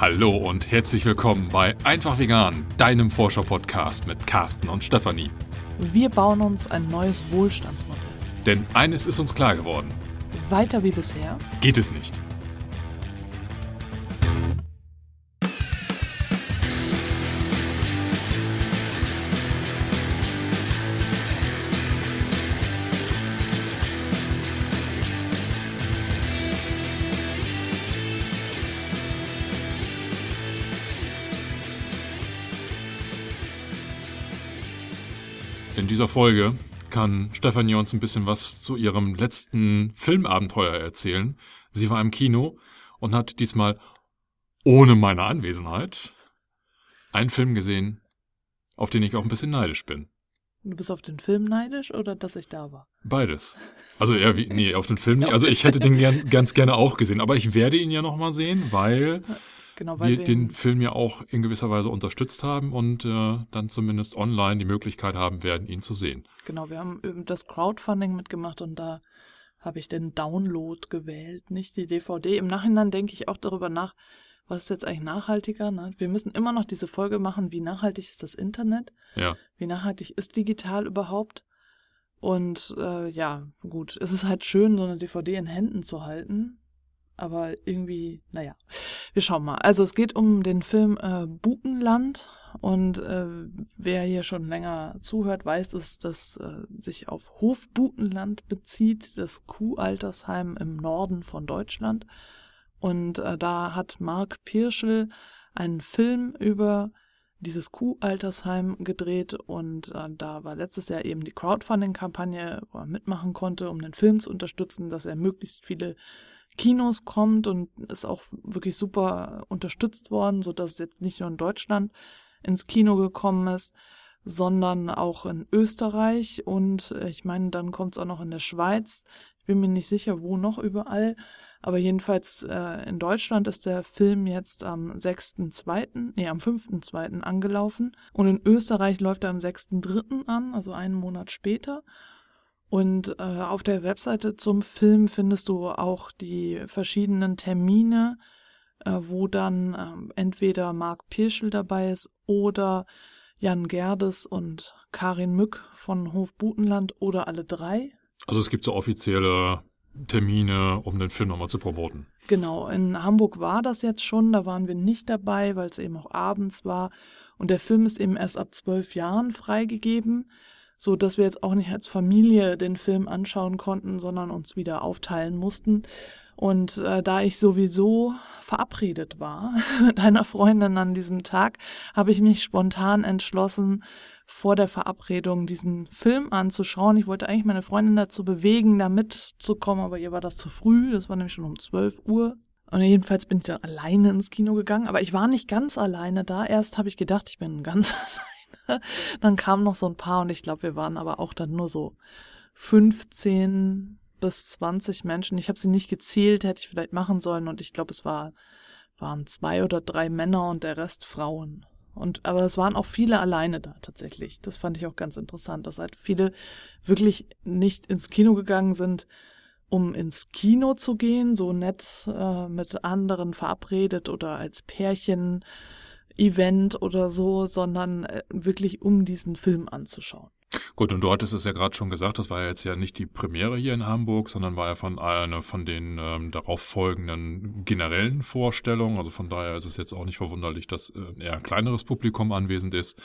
Hallo und herzlich willkommen bei Einfach Vegan, deinem Forscher-Podcast mit Carsten und Stefanie. Wir bauen uns ein neues Wohlstandsmodell. Denn eines ist uns klar geworden. Weiter wie bisher geht es nicht. Folge kann Stefanie uns ein bisschen was zu ihrem letzten Filmabenteuer erzählen. Sie war im Kino und hat diesmal ohne meine Anwesenheit einen Film gesehen, auf den ich auch ein bisschen neidisch bin. Du bist auf den Film neidisch oder dass ich da war? Beides. Also eher wie, nee, auf den Film nicht. Also ich hätte den gern, ganz gerne auch gesehen, aber ich werde ihn ja nochmal sehen, weil Genau, weil wir, wir den Film ja auch in gewisser Weise unterstützt haben und äh, dann zumindest online die Möglichkeit haben werden, ihn zu sehen. Genau, wir haben das Crowdfunding mitgemacht und da habe ich den Download gewählt, nicht die DVD. Im Nachhinein denke ich auch darüber nach, was ist jetzt eigentlich nachhaltiger? Ne? Wir müssen immer noch diese Folge machen, wie nachhaltig ist das Internet? Ja. Wie nachhaltig ist digital überhaupt? Und äh, ja, gut, es ist halt schön, so eine DVD in Händen zu halten. Aber irgendwie, naja, wir schauen mal. Also es geht um den Film äh, Bukenland und äh, wer hier schon länger zuhört, weiß, dass das äh, sich auf Hof Bukenland bezieht, das Kuhaltersheim im Norden von Deutschland. Und äh, da hat Mark Pirschel einen Film über dieses Kuhaltersheim gedreht und äh, da war letztes Jahr eben die Crowdfunding-Kampagne, wo er mitmachen konnte, um den Film zu unterstützen, dass er möglichst viele Kinos kommt und ist auch wirklich super unterstützt worden, so dass es jetzt nicht nur in Deutschland ins Kino gekommen ist, sondern auch in Österreich und äh, ich meine, dann kommt es auch noch in der Schweiz. Ich bin mir nicht sicher, wo noch überall, aber jedenfalls äh, in Deutschland ist der Film jetzt am 6.2., nee, am 5.2. angelaufen und in Österreich läuft er am 6.3. an, also einen Monat später. Und äh, auf der Webseite zum Film findest du auch die verschiedenen Termine, äh, wo dann äh, entweder Marc Pirschel dabei ist oder Jan Gerdes und Karin Mück von Hof Butenland oder alle drei. Also es gibt so offizielle Termine, um den Film nochmal zu promoten. Genau, in Hamburg war das jetzt schon, da waren wir nicht dabei, weil es eben auch abends war. Und der Film ist eben erst ab zwölf Jahren freigegeben so dass wir jetzt auch nicht als Familie den Film anschauen konnten, sondern uns wieder aufteilen mussten. Und äh, da ich sowieso verabredet war mit einer Freundin an diesem Tag, habe ich mich spontan entschlossen, vor der Verabredung diesen Film anzuschauen. Ich wollte eigentlich meine Freundin dazu bewegen, da mitzukommen, aber ihr war das zu früh. Das war nämlich schon um 12 Uhr. Und jedenfalls bin ich da alleine ins Kino gegangen, aber ich war nicht ganz alleine da. Erst habe ich gedacht, ich bin ganz alleine dann kamen noch so ein paar und ich glaube, wir waren aber auch dann nur so 15 bis 20 Menschen. Ich habe sie nicht gezählt, hätte ich vielleicht machen sollen und ich glaube, es war, waren zwei oder drei Männer und der Rest Frauen. Und, aber es waren auch viele alleine da tatsächlich. Das fand ich auch ganz interessant, dass halt viele wirklich nicht ins Kino gegangen sind, um ins Kino zu gehen, so nett äh, mit anderen verabredet oder als Pärchen Event oder so, sondern äh, wirklich um diesen Film anzuschauen. Gut, und du hattest es ja gerade schon gesagt, das war ja jetzt ja nicht die Premiere hier in Hamburg, sondern war ja von einer von den ähm, darauf folgenden generellen Vorstellungen. Also von daher ist es jetzt auch nicht verwunderlich, dass äh, eher ein kleineres Publikum anwesend ist.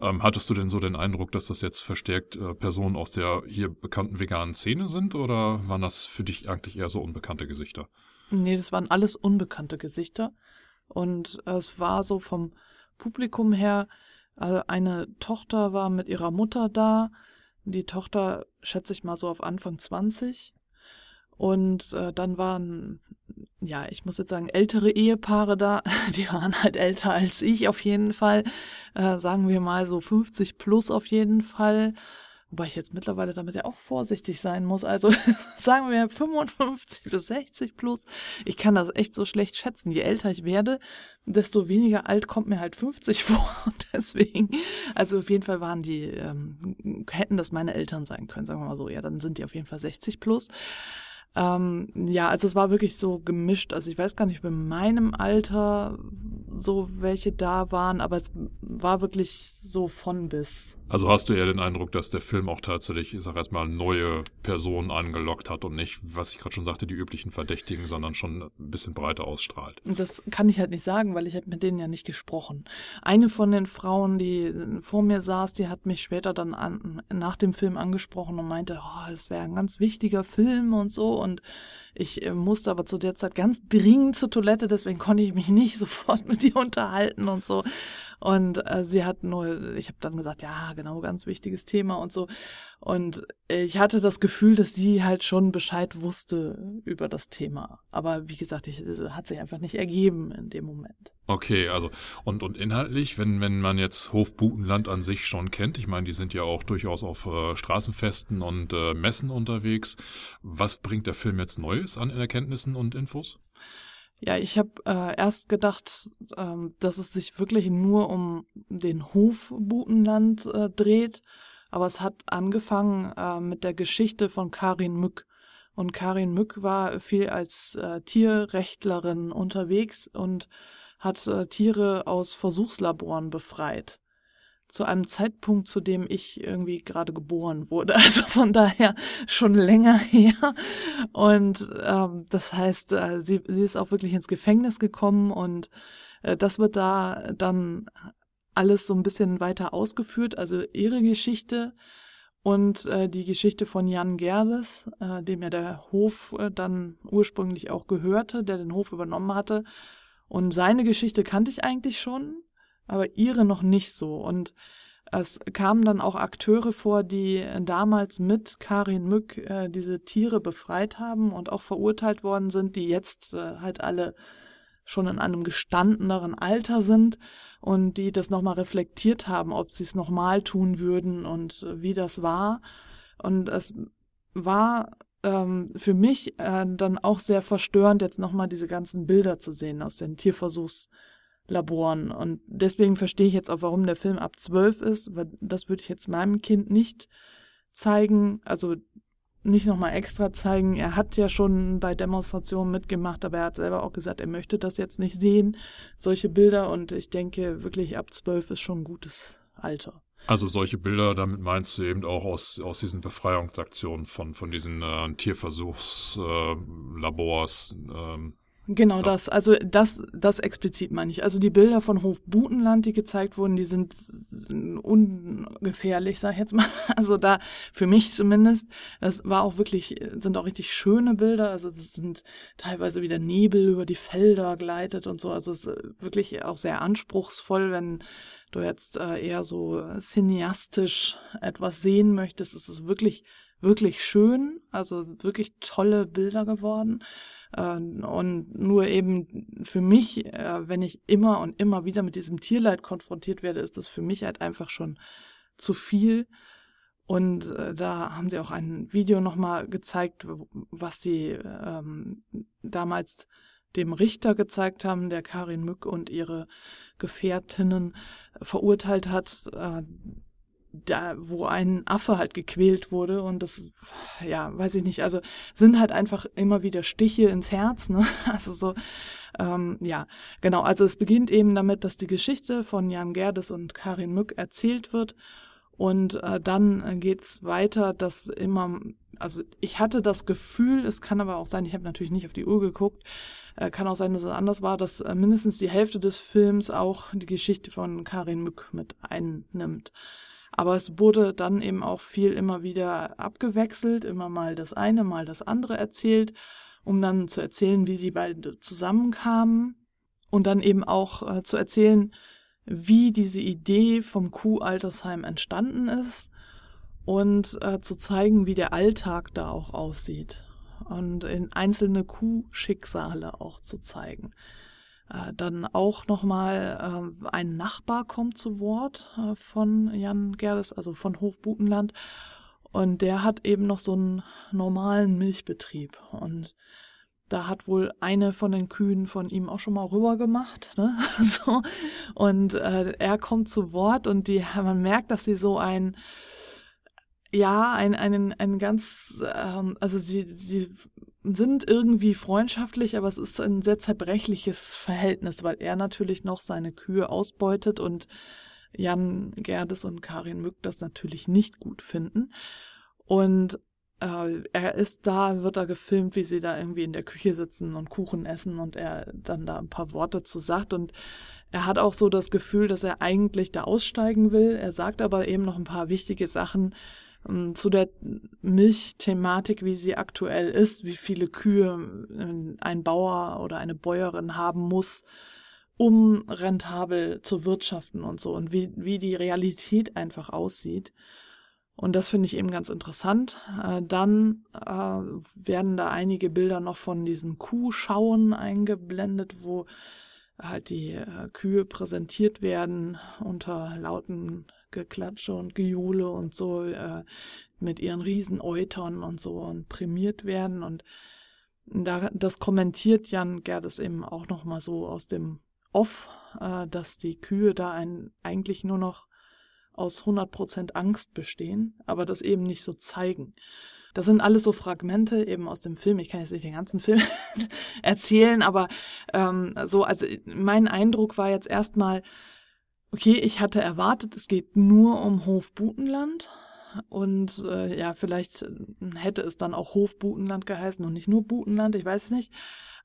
Ähm, hattest du denn so den Eindruck, dass das jetzt verstärkt äh, Personen aus der hier bekannten veganen Szene sind oder waren das für dich eigentlich eher so unbekannte Gesichter? Nee, das waren alles unbekannte Gesichter. Und es war so vom Publikum her, also eine Tochter war mit ihrer Mutter da. Die Tochter schätze ich mal so auf Anfang 20. Und äh, dann waren, ja, ich muss jetzt sagen, ältere Ehepaare da. Die waren halt älter als ich auf jeden Fall. Äh, sagen wir mal so 50 plus auf jeden Fall. Wobei ich jetzt mittlerweile damit ja auch vorsichtig sein muss. Also sagen wir 55 bis 60 plus. Ich kann das echt so schlecht schätzen. Je älter ich werde, desto weniger alt kommt mir halt 50 vor. Und deswegen, also auf jeden Fall waren die, ähm, hätten das meine Eltern sein können, sagen wir mal so. Ja, dann sind die auf jeden Fall 60 plus. Ähm, ja, also es war wirklich so gemischt. Also ich weiß gar nicht, bei meinem Alter so welche da waren, aber es war wirklich so von bis. Also hast du eher den Eindruck, dass der Film auch tatsächlich, ich sag erstmal, neue Personen angelockt hat und nicht, was ich gerade schon sagte, die üblichen Verdächtigen, sondern schon ein bisschen breiter ausstrahlt. Das kann ich halt nicht sagen, weil ich habe mit denen ja nicht gesprochen. Eine von den Frauen, die vor mir saß, die hat mich später dann an, nach dem Film angesprochen und meinte, oh, das wäre ein ganz wichtiger Film und so und ich äh, musste aber zu der Zeit ganz dringend zur Toilette, deswegen konnte ich mich nicht sofort mit ihr unterhalten und so. Und äh, sie hat nur, ich habe dann gesagt, ja, genau, ganz wichtiges Thema und so. Und ich hatte das Gefühl, dass sie halt schon Bescheid wusste über das Thema. Aber wie gesagt, ich, es hat sich einfach nicht ergeben in dem Moment. Okay, also und, und inhaltlich, wenn, wenn man jetzt Hofbutenland an sich schon kennt, ich meine, die sind ja auch durchaus auf äh, Straßenfesten und äh, Messen unterwegs. Was bringt der Film jetzt Neues an Erkenntnissen und Infos? Ja, ich habe äh, erst gedacht, ähm, dass es sich wirklich nur um den Hof Butenland äh, dreht, aber es hat angefangen äh, mit der Geschichte von Karin Mück. Und Karin Mück war viel als äh, Tierrechtlerin unterwegs und hat äh, Tiere aus Versuchslaboren befreit zu einem Zeitpunkt, zu dem ich irgendwie gerade geboren wurde. Also von daher schon länger her. Und ähm, das heißt, äh, sie, sie ist auch wirklich ins Gefängnis gekommen und äh, das wird da dann alles so ein bisschen weiter ausgeführt. Also ihre Geschichte und äh, die Geschichte von Jan Gerdes, äh, dem ja der Hof äh, dann ursprünglich auch gehörte, der den Hof übernommen hatte. Und seine Geschichte kannte ich eigentlich schon aber ihre noch nicht so. Und es kamen dann auch Akteure vor, die damals mit Karin Mück äh, diese Tiere befreit haben und auch verurteilt worden sind, die jetzt äh, halt alle schon in einem gestandeneren Alter sind und die das nochmal reflektiert haben, ob sie es nochmal tun würden und äh, wie das war. Und es war ähm, für mich äh, dann auch sehr verstörend, jetzt nochmal diese ganzen Bilder zu sehen aus den Tierversuchs. Laboren. Und deswegen verstehe ich jetzt auch, warum der Film ab zwölf ist, weil das würde ich jetzt meinem Kind nicht zeigen, also nicht nochmal extra zeigen. Er hat ja schon bei Demonstrationen mitgemacht, aber er hat selber auch gesagt, er möchte das jetzt nicht sehen, solche Bilder. Und ich denke wirklich, ab zwölf ist schon ein gutes Alter. Also solche Bilder, damit meinst du eben auch aus, aus diesen Befreiungsaktionen von, von diesen äh, Tierversuchslabors. Äh, ähm, Genau ja. das, also das, das explizit meine ich. Also die Bilder von Hof Butenland, die gezeigt wurden, die sind ungefährlich, sag ich jetzt mal. Also da, für mich zumindest, das war auch wirklich, sind auch richtig schöne Bilder. Also das sind teilweise wieder Nebel über die Felder gleitet und so. Also es ist wirklich auch sehr anspruchsvoll, wenn du jetzt äh, eher so cineastisch etwas sehen möchtest. Es ist wirklich, wirklich schön. Also wirklich tolle Bilder geworden. Ähm, und nur eben für mich, äh, wenn ich immer und immer wieder mit diesem Tierleid konfrontiert werde, ist das für mich halt einfach schon zu viel. Und äh, da haben sie auch ein Video nochmal gezeigt, was sie ähm, damals dem Richter gezeigt haben, der Karin Mück und ihre Gefährtinnen verurteilt hat, äh, da, wo ein Affe halt gequält wurde und das, ja, weiß ich nicht, also sind halt einfach immer wieder Stiche ins Herz, ne? Also so, ähm, ja, genau, also es beginnt eben damit, dass die Geschichte von Jan Gerdes und Karin Mück erzählt wird und äh, dann geht's weiter, dass immer, also ich hatte das Gefühl, es kann aber auch sein, ich habe natürlich nicht auf die Uhr geguckt, äh, kann auch sein, dass es anders war, dass äh, mindestens die Hälfte des Films auch die Geschichte von Karin Mück mit einnimmt. Aber es wurde dann eben auch viel immer wieder abgewechselt, immer mal das eine, mal das andere erzählt, um dann zu erzählen, wie sie beide zusammenkamen und dann eben auch äh, zu erzählen, wie diese Idee vom Kuh-Altersheim entstanden ist und äh, zu zeigen, wie der Alltag da auch aussieht und in einzelne Kuhschicksale auch zu zeigen. Äh, dann auch nochmal äh, ein Nachbar kommt zu Wort äh, von Jan Gerdes, also von Hof Butenland. Und der hat eben noch so einen normalen Milchbetrieb. Und da hat wohl eine von den Kühen von ihm auch schon mal rüber gemacht. Ne? so. Und äh, er kommt zu Wort und die, man merkt, dass sie so ein ja, ein, einen, ein ganz, ähm, also sie, sie sind irgendwie freundschaftlich, aber es ist ein sehr zerbrechliches Verhältnis, weil er natürlich noch seine Kühe ausbeutet und Jan Gerdes und Karin Mück das natürlich nicht gut finden. Und äh, er ist da, wird da gefilmt, wie sie da irgendwie in der Küche sitzen und Kuchen essen und er dann da ein paar Worte zu sagt und er hat auch so das Gefühl, dass er eigentlich da aussteigen will. Er sagt aber eben noch ein paar wichtige Sachen zu der Milchthematik, wie sie aktuell ist, wie viele Kühe äh, ein Bauer oder eine Bäuerin haben muss, um rentabel zu wirtschaften und so und wie, wie die Realität einfach aussieht. Und das finde ich eben ganz interessant. Äh, dann äh, werden da einige Bilder noch von diesen Kuhschauen eingeblendet, wo halt die Kühe präsentiert werden unter lauten Geklatsche und Gejohle und so äh, mit ihren Riesenäutern und so und prämiert werden. Und da, das kommentiert Jan Gerdes eben auch nochmal so aus dem Off, äh, dass die Kühe da ein, eigentlich nur noch aus 100% Angst bestehen, aber das eben nicht so zeigen. Das sind alles so Fragmente eben aus dem Film. Ich kann jetzt nicht den ganzen Film erzählen, aber ähm, so, also mein Eindruck war jetzt erstmal, okay, ich hatte erwartet, es geht nur um Hof Butenland. Und äh, ja, vielleicht hätte es dann auch Hof Butenland geheißen und nicht nur Butenland, ich weiß es nicht.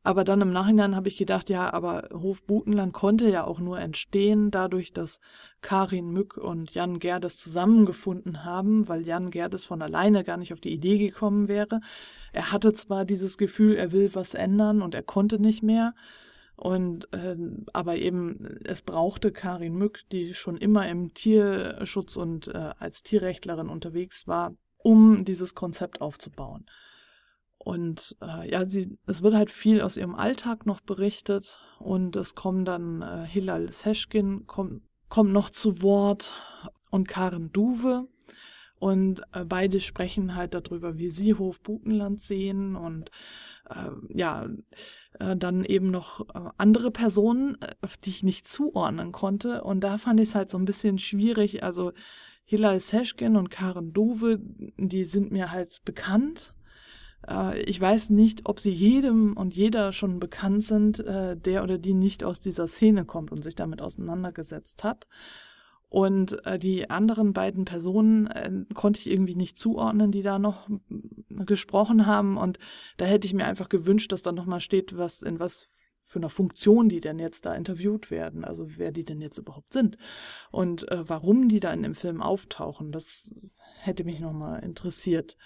Aber dann im Nachhinein habe ich gedacht, ja, aber Hof Butenland konnte ja auch nur entstehen, dadurch, dass Karin Mück und Jan Gerdes zusammengefunden haben, weil Jan Gerdes von alleine gar nicht auf die Idee gekommen wäre. Er hatte zwar dieses Gefühl, er will was ändern und er konnte nicht mehr. Und äh, aber eben, es brauchte Karin Mück, die schon immer im Tierschutz und äh, als Tierrechtlerin unterwegs war, um dieses Konzept aufzubauen. Und äh, ja, sie, es wird halt viel aus ihrem Alltag noch berichtet und es kommen dann äh, Hilal Seschkin kommt, kommt noch zu Wort und Karen Duwe. Und äh, beide sprechen halt darüber, wie sie Hof Butenland sehen und äh, ja, äh, dann eben noch äh, andere Personen, äh, die ich nicht zuordnen konnte. Und da fand ich es halt so ein bisschen schwierig. Also Hilal Seschkin und Karen Dove, die sind mir halt bekannt. Ich weiß nicht, ob sie jedem und jeder schon bekannt sind, der oder die nicht aus dieser Szene kommt und sich damit auseinandergesetzt hat. Und äh, die anderen beiden Personen konnte ich irgendwie nicht zuordnen, die da noch gesprochen haben. Und da hätte ich mir einfach gewünscht, dass da nochmal steht, was in was für einer Funktion die denn jetzt da interviewt werden, also wer die denn jetzt überhaupt sind und äh, warum die da in dem Film auftauchen. Das hätte mich nochmal interessiert.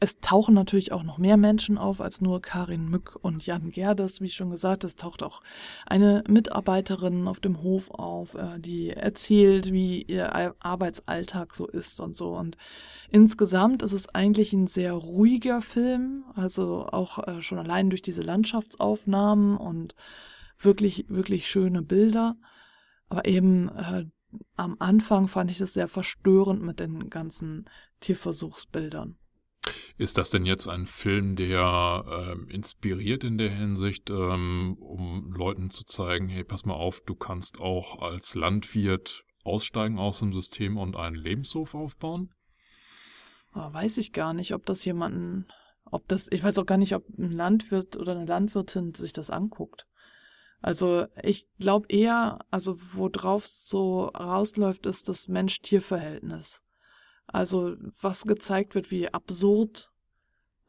Es tauchen natürlich auch noch mehr Menschen auf als nur Karin Mück und Jan Gerdes. Wie schon gesagt, es taucht auch eine Mitarbeiterin auf dem Hof auf, äh, die erzählt, wie ihr Arbeitsalltag so ist und so. Und insgesamt ist es eigentlich ein sehr ruhiger Film, also auch äh, schon allein durch diese Landschaftsaufnahmen und wirklich, wirklich schöne Bilder. Aber eben äh, am Anfang fand ich es sehr verstörend mit den ganzen Tierversuchsbildern. Ist das denn jetzt ein Film, der ähm, inspiriert in der Hinsicht, ähm, um Leuten zu zeigen, hey, pass mal auf, du kannst auch als Landwirt aussteigen aus dem System und einen Lebenshof aufbauen? Oh, weiß ich gar nicht, ob das jemanden, ob das, ich weiß auch gar nicht, ob ein Landwirt oder eine Landwirtin sich das anguckt. Also ich glaube eher, also worauf es so rausläuft, ist das Mensch-Tier-Verhältnis. Also was gezeigt wird, wie absurd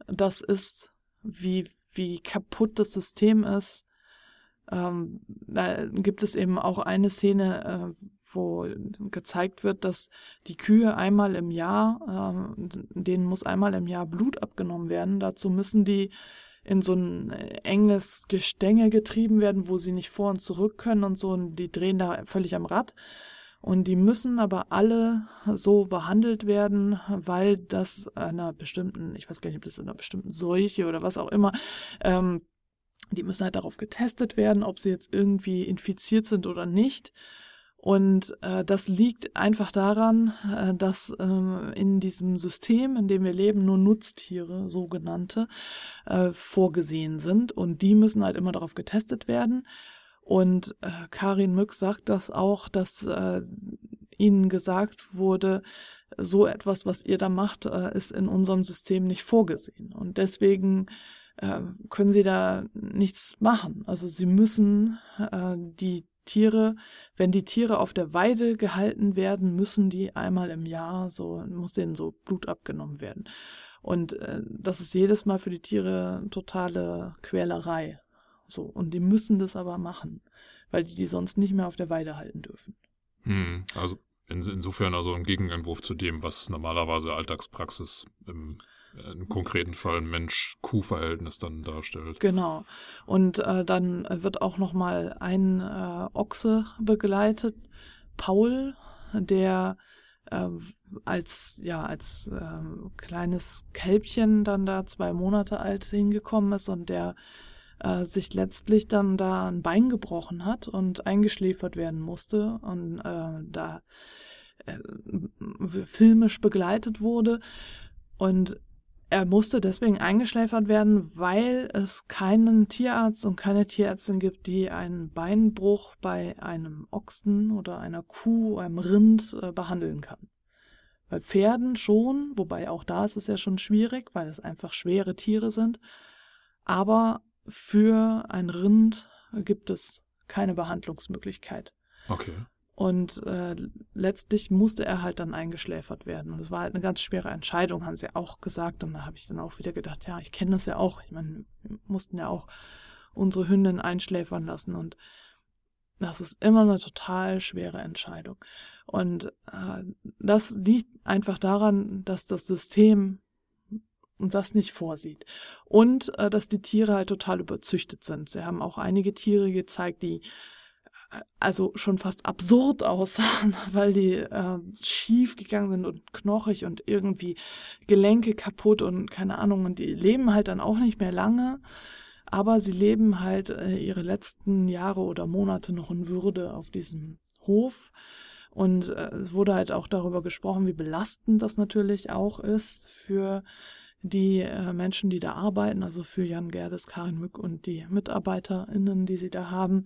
das ist, wie, wie kaputt das System ist. Ähm, da gibt es eben auch eine Szene, äh, wo gezeigt wird, dass die Kühe einmal im Jahr, äh, denen muss einmal im Jahr Blut abgenommen werden. Dazu müssen die in so ein enges Gestänge getrieben werden, wo sie nicht vor und zurück können und so, und die drehen da völlig am Rad. Und die müssen aber alle so behandelt werden, weil das einer bestimmten, ich weiß gar nicht, ob das in einer bestimmten Seuche oder was auch immer, ähm, die müssen halt darauf getestet werden, ob sie jetzt irgendwie infiziert sind oder nicht. Und äh, das liegt einfach daran, äh, dass äh, in diesem System, in dem wir leben, nur Nutztiere, sogenannte, äh, vorgesehen sind. Und die müssen halt immer darauf getestet werden. Und äh, Karin Mück sagt das auch, dass äh, ihnen gesagt wurde, so etwas, was ihr da macht, äh, ist in unserem System nicht vorgesehen. Und deswegen äh, können sie da nichts machen. Also sie müssen äh, die Tiere, wenn die Tiere auf der Weide gehalten werden, müssen die einmal im Jahr so, muss denen so Blut abgenommen werden. Und äh, das ist jedes Mal für die Tiere totale Quälerei. So, und die müssen das aber machen, weil die die sonst nicht mehr auf der Weide halten dürfen. Hm, also in, insofern also ein Gegenentwurf zu dem, was normalerweise Alltagspraxis im, äh, im konkreten Fall Mensch-Kuh-Verhältnis dann darstellt. Genau. Und äh, dann wird auch noch mal ein äh, Ochse begleitet, Paul, der äh, als ja als äh, kleines Kälbchen dann da zwei Monate alt hingekommen ist und der äh, sich letztlich dann da ein Bein gebrochen hat und eingeschläfert werden musste und äh, da äh, filmisch begleitet wurde. Und er musste deswegen eingeschläfert werden, weil es keinen Tierarzt und keine Tierärztin gibt, die einen Beinbruch bei einem Ochsen oder einer Kuh, einem Rind äh, behandeln kann. Bei Pferden schon, wobei auch da ist es ja schon schwierig, weil es einfach schwere Tiere sind. Aber für ein Rind gibt es keine Behandlungsmöglichkeit. Okay. Und äh, letztlich musste er halt dann eingeschläfert werden. Und es war halt eine ganz schwere Entscheidung, haben sie auch gesagt. Und da habe ich dann auch wieder gedacht, ja, ich kenne das ja auch. Ich meine, wir mussten ja auch unsere Hündin einschläfern lassen. Und das ist immer eine total schwere Entscheidung. Und äh, das liegt einfach daran, dass das System und das nicht vorsieht. Und äh, dass die Tiere halt total überzüchtet sind. Sie haben auch einige Tiere gezeigt, die äh, also schon fast absurd aussahen, weil die äh, schief gegangen sind und knochig und irgendwie Gelenke kaputt und keine Ahnung. Und die leben halt dann auch nicht mehr lange. Aber sie leben halt äh, ihre letzten Jahre oder Monate noch in Würde auf diesem Hof. Und äh, es wurde halt auch darüber gesprochen, wie belastend das natürlich auch ist für die äh, Menschen, die da arbeiten, also für Jan Gerdes, Karin Mück und die MitarbeiterInnen, die sie da haben,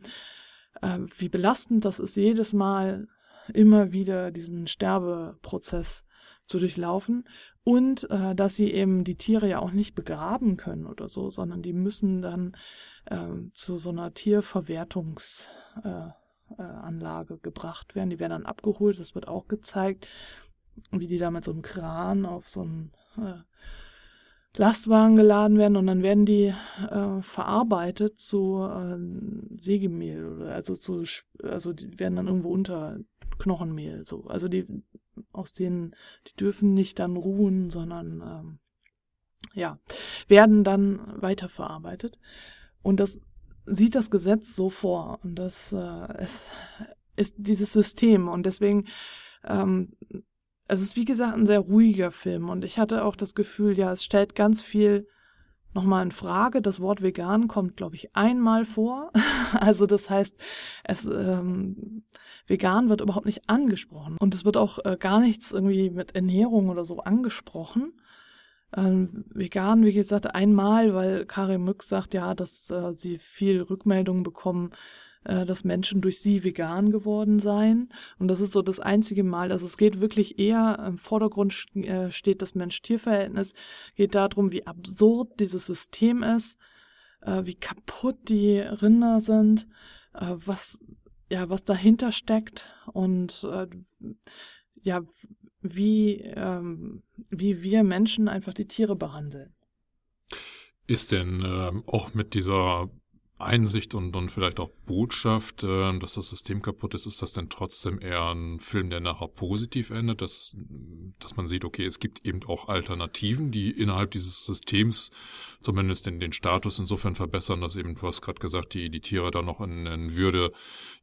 äh, wie belastend das ist, jedes Mal immer wieder diesen Sterbeprozess zu durchlaufen und äh, dass sie eben die Tiere ja auch nicht begraben können oder so, sondern die müssen dann äh, zu so einer Tierverwertungsanlage äh, äh, gebracht werden. Die werden dann abgeholt, das wird auch gezeigt, wie die da mit so einem Kran auf so einem äh, Lastwagen geladen werden und dann werden die äh, verarbeitet zu äh, Sägemehl also zu also die werden dann irgendwo unter Knochenmehl so. Also die aus denen die dürfen nicht dann ruhen sondern ähm, ja werden dann weiterverarbeitet. Und das sieht das Gesetz so vor. Und das äh, es ist dieses System. Und deswegen ähm, es ist wie gesagt ein sehr ruhiger Film und ich hatte auch das Gefühl, ja, es stellt ganz viel nochmal in Frage. Das Wort vegan kommt, glaube ich, einmal vor. also das heißt, es ähm, vegan wird überhaupt nicht angesprochen und es wird auch äh, gar nichts irgendwie mit Ernährung oder so angesprochen. Ähm, vegan, wie gesagt, einmal, weil Karin Mück sagt ja, dass äh, sie viel Rückmeldungen bekommen dass Menschen durch sie vegan geworden seien. Und das ist so das einzige Mal. Also es geht wirklich eher im Vordergrund äh, steht das Mensch-Tier-Verhältnis, geht darum, wie absurd dieses System ist, äh, wie kaputt die Rinder sind, was ja was dahinter steckt und ja wie ähm, wie wir Menschen einfach die Tiere behandeln. Ist denn ähm, auch mit dieser Einsicht und, und vielleicht auch Botschaft, äh, dass das System kaputt ist, ist das denn trotzdem eher ein Film, der nachher positiv endet, dass, dass man sieht, okay, es gibt eben auch Alternativen, die innerhalb dieses Systems zumindest den, den Status insofern verbessern, dass eben, du hast gerade gesagt, die, die Tiere dann noch in, in Würde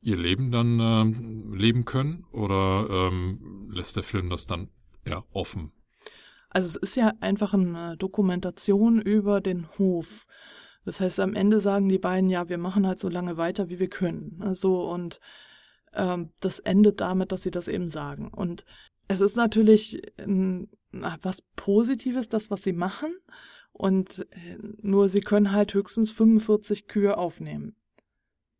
ihr Leben dann äh, leben können? Oder ähm, lässt der Film das dann eher offen? Also es ist ja einfach eine Dokumentation über den Hof. Das heißt, am Ende sagen die beiden, ja, wir machen halt so lange weiter, wie wir können. Also, und ähm, das endet damit, dass sie das eben sagen. Und es ist natürlich ein, was Positives, das, was sie machen. Und äh, nur sie können halt höchstens 45 Kühe aufnehmen.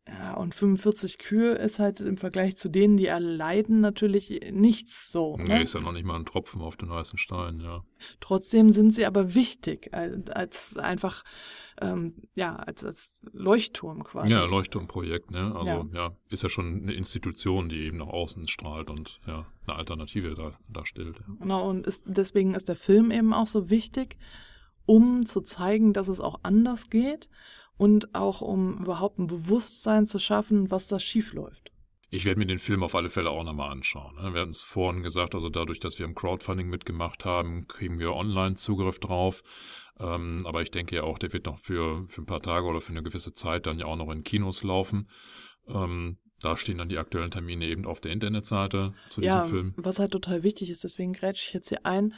Ja, und 45 Kühe ist halt im Vergleich zu denen, die erleiden, natürlich nichts so. Nee, ne? ist ja noch nicht mal ein Tropfen auf den heißen Stein, ja. Trotzdem sind sie aber wichtig, als, als einfach, ähm, ja, als, als Leuchtturm quasi. Ja, Leuchtturmprojekt, ne? Also Ja. ja. ist ja schon eine Institution, die eben nach außen strahlt und ja, eine Alternative da, darstellt. Ja. Genau, und ist, deswegen ist der Film eben auch so wichtig, um zu zeigen, dass es auch anders geht und auch um überhaupt ein Bewusstsein zu schaffen, was da schief läuft. Ich werde mir den Film auf alle Fälle auch nochmal anschauen. ne? Wir hatten es vorhin gesagt, also dadurch, dass wir im Crowdfunding mitgemacht haben, kriegen wir Online-Zugriff drauf. Ähm, aber ich denke ja auch, der wird noch für, für ein paar Tage oder für eine gewisse Zeit dann ja auch noch in Kinos laufen. Ähm, da stehen dann die aktuellen Termine eben auf der Internetseite zu diesem ja, Film. was halt total wichtig ist, deswegen grätsche ich jetzt hier ein.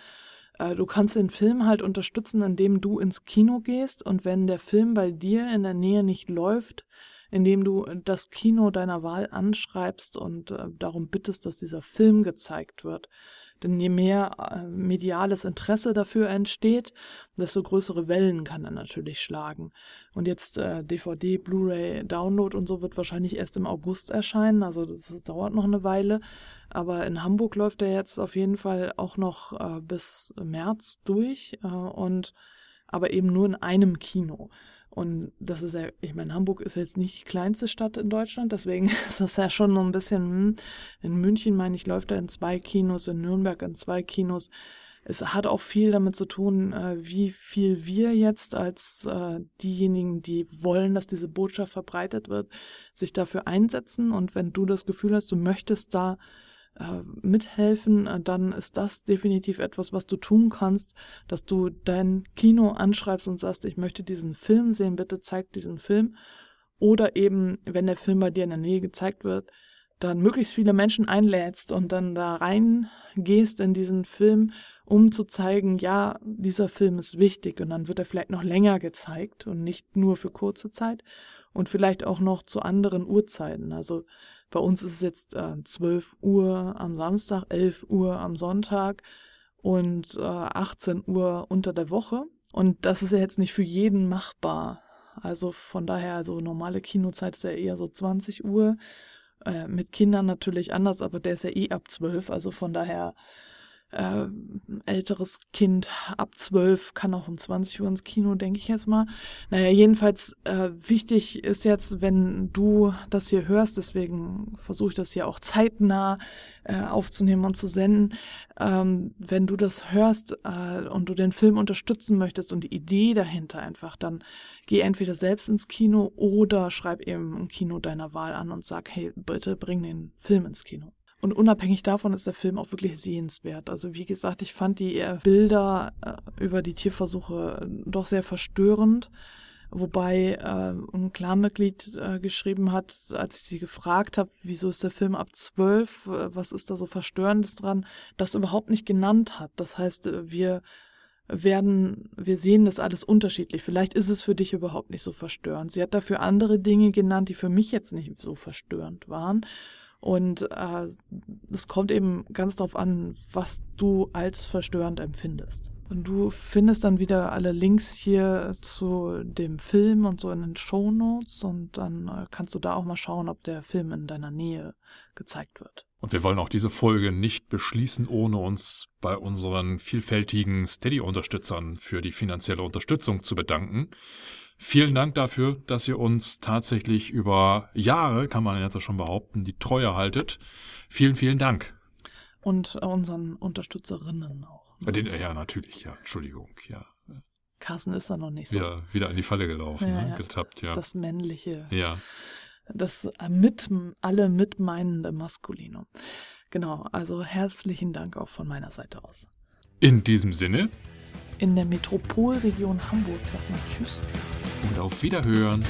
Äh, Du kannst den Film halt unterstützen, indem du ins Kino gehst und wenn der Film bei dir in der Nähe nicht läuft, indem du das Kino deiner Wahl anschreibst und äh, darum bittest, dass dieser Film gezeigt wird. Denn je mehr äh, mediales Interesse dafür entsteht, desto größere Wellen kann er natürlich schlagen. Und jetzt äh, DVD, Blu-ray, Download und so wird wahrscheinlich erst im August erscheinen, also das dauert noch eine Weile. Aber in Hamburg läuft er jetzt auf jeden Fall auch noch äh, bis März durch äh, und aber eben nur in einem Kino. Und das ist ja, ich meine, Hamburg ist jetzt nicht die kleinste Stadt in Deutschland, deswegen ist das ja schon so ein bisschen, hm, in München, meine ich, läuft er in zwei Kinos, in Nürnberg in zwei Kinos. Es hat auch viel damit zu tun, äh, wie viel wir jetzt als äh, diejenigen, die wollen, dass diese Botschaft verbreitet wird, sich dafür einsetzen. Und wenn du das Gefühl hast, du möchtest da äh, mithelfen, äh, dann ist das definitiv etwas, was du tun kannst, dass du dein Kino anschreibst und sagst, ich möchte diesen Film sehen, bitte zeig diesen Film. Oder eben, wenn der Film bei dir in der Nähe gezeigt wird, dann möglichst viele Menschen einlädst und dann da reingehst in diesen Film, um zu zeigen, ja, dieser Film ist wichtig und dann wird er vielleicht noch länger gezeigt und nicht nur für kurze Zeit und vielleicht auch noch zu anderen Uhrzeiten. Also bei uns ist es jetzt äh, 12 Uhr am Samstag, 11 Uhr am Sonntag und äh, 18 Uhr unter der Woche. Und das ist ja jetzt nicht für jeden machbar. Also von daher, also normale Kinozeit ist ja eher so 20 Uhr. Äh, mit Kindern natürlich anders, aber der ist ja eh ab 12. Also von daher äh, älteres Kind ab 12 kann auch um 20 Uhr ins Kino, denke ich jetzt mal. Naja, jedenfalls äh, wichtig ist jetzt, wenn du das hier hörst, deswegen versuche ich das hier auch zeitnah äh, aufzunehmen und zu senden, ähm, wenn du das hörst äh, und du den Film unterstützen möchtest und die Idee dahinter einfach, dann geh entweder selbst ins Kino oder schreib eben ein Kino deiner Wahl an und sag, hey, bitte bring den Film ins Kino. Und unabhängig davon ist der Film auch wirklich sehenswert. Also wie gesagt, ich fand die äh, Bilder äh, über die Tierversuche äh, doch sehr verstörend. Wobei äh, ein Klarmitglied äh, geschrieben hat, als ich sie gefragt habe, wieso ist der Film ab zwölf, äh, was ist da so Verstörendes dran, das überhaupt nicht genannt hat. Das heißt, wir werden, wir sehen das alles unterschiedlich. Vielleicht ist es für dich überhaupt nicht so verstörend. Sie hat dafür andere Dinge genannt, die für mich jetzt nicht so verstörend waren. Und äh, es kommt eben ganz darauf an, was du als verstörend empfindest. Und du findest dann wieder alle Links hier zu dem Film und so in den Show Notes und dann äh, kannst du da auch mal schauen, ob der Film in deiner Nähe gezeigt wird. Und wir wollen auch diese Folge nicht beschließen, ohne uns bei unseren vielfältigen Steady-Unterstützern für die finanzielle Unterstützung zu bedanken. Vielen Dank dafür, dass ihr uns tatsächlich über Jahre, kann man jetzt schon behaupten, die Treue haltet. Vielen, vielen Dank. Und unseren Unterstützerinnen auch. ne? Den, ja, natürlich, ja, Entschuldigung, ja. Carsten ist da noch nicht so. Wieder, wieder in die Falle gelaufen, Ja, ne? ja. getappt, ja. Das männliche, ja. das mit, alle mitmeinende Maskulinum. Genau, also herzlichen Dank auch von meiner Seite aus. In diesem Sinne In der Metropolregion Hamburg sagt man Tschüss. und auf Wiederhören.